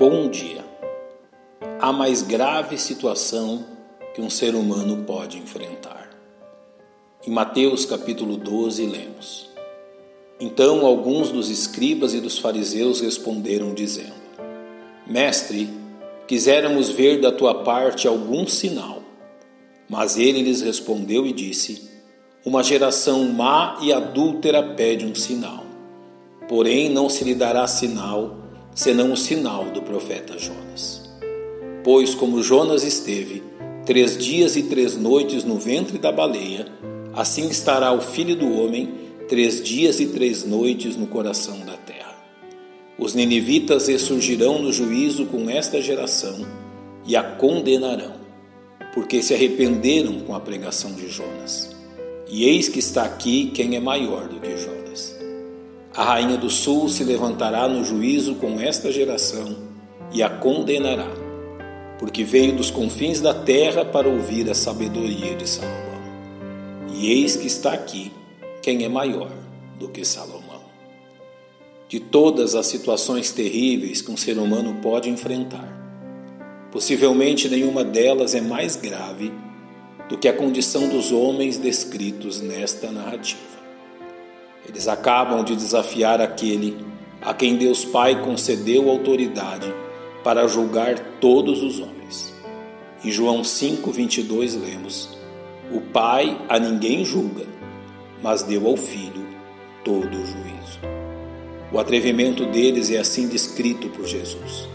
Bom dia. A mais grave situação que um ser humano pode enfrentar. Em Mateus capítulo 12, lemos: Então alguns dos escribas e dos fariseus responderam, dizendo: Mestre, quiséramos ver da tua parte algum sinal. Mas ele lhes respondeu e disse: Uma geração má e adúltera pede um sinal. Porém, não se lhe dará sinal senão o sinal do profeta Jonas. Pois, como Jonas esteve três dias e três noites no ventre da baleia, assim estará o filho do homem três dias e três noites no coração da terra. Os ninivitas ressurgirão no juízo com esta geração e a condenarão, porque se arrependeram com a pregação de Jonas. E eis que está aqui quem é maior do que Jonas. A rainha do sul se levantará no juízo com esta geração e a condenará, porque veio dos confins da terra para ouvir a sabedoria de Salomão. E eis que está aqui quem é maior do que Salomão. De todas as situações terríveis que um ser humano pode enfrentar, possivelmente nenhuma delas é mais grave do que a condição dos homens descritos nesta narrativa. Eles acabam de desafiar aquele a quem Deus Pai concedeu autoridade para julgar todos os homens. Em João 5:22 lemos: O Pai a ninguém julga, mas deu ao Filho todo o juízo. O atrevimento deles é assim descrito por Jesus.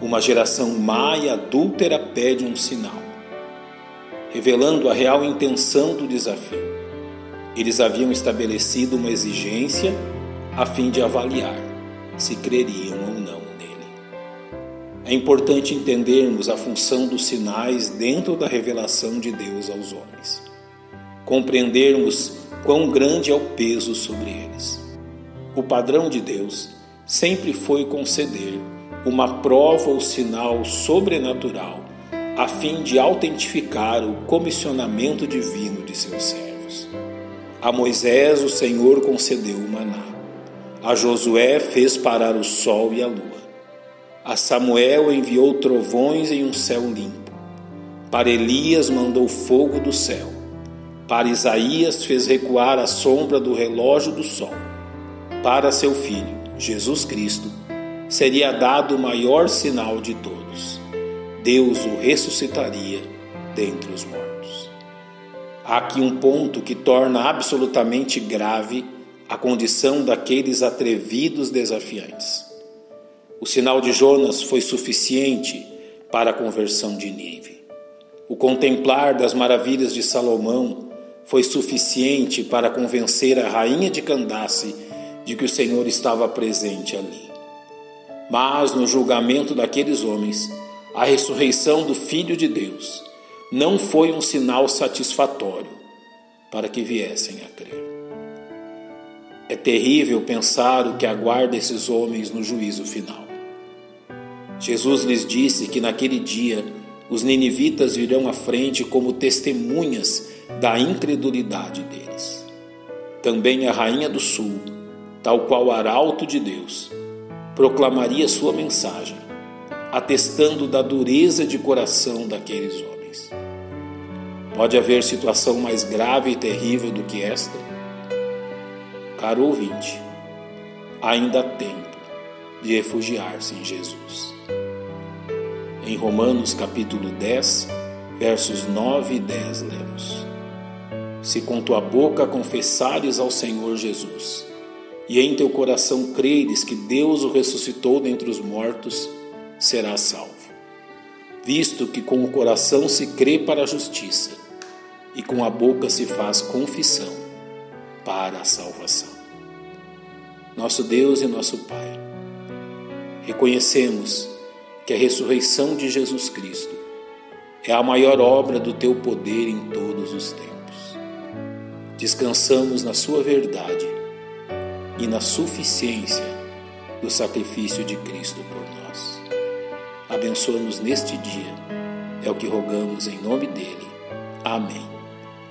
Uma geração má e adúltera pede um sinal, revelando a real intenção do desafio eles haviam estabelecido uma exigência a fim de avaliar se creriam ou não nele. É importante entendermos a função dos sinais dentro da revelação de Deus aos homens, compreendermos quão grande é o peso sobre eles. O padrão de Deus sempre foi conceder uma prova ou sinal sobrenatural a fim de autentificar o comissionamento divino de seus servos. A Moisés o Senhor concedeu o maná. A Josué fez parar o sol e a lua. A Samuel enviou trovões em um céu limpo. Para Elias mandou fogo do céu. Para Isaías fez recuar a sombra do relógio do sol. Para seu filho, Jesus Cristo, seria dado o maior sinal de todos: Deus o ressuscitaria dentre os mortos. Há aqui um ponto que torna absolutamente grave a condição daqueles atrevidos desafiantes. O sinal de Jonas foi suficiente para a conversão de Nínive. O contemplar das maravilhas de Salomão foi suficiente para convencer a rainha de Candace de que o Senhor estava presente ali. Mas no julgamento daqueles homens, a ressurreição do Filho de Deus não foi um sinal satisfatório para que viessem a crer. É terrível pensar o que aguarda esses homens no juízo final. Jesus lhes disse que naquele dia os ninivitas virão à frente como testemunhas da incredulidade deles. Também a rainha do sul, tal qual arauto de Deus, proclamaria sua mensagem, atestando da dureza de coração daqueles homens. Pode haver situação mais grave e terrível do que esta? Caro ouvinte, ainda há tempo de refugiar-se em Jesus. Em Romanos capítulo 10, versos 9 e 10 lemos: Se com tua boca confessares ao Senhor Jesus, e em teu coração creres que Deus o ressuscitou dentre os mortos, serás salvo. Visto que com o coração se crê para a justiça, e com a boca se faz confissão para a salvação. Nosso Deus e nosso Pai, reconhecemos que a ressurreição de Jesus Cristo é a maior obra do teu poder em todos os tempos. Descansamos na Sua verdade e na suficiência do sacrifício de Cristo por nós. Abençoa-nos neste dia, é o que rogamos em nome dele. Amém.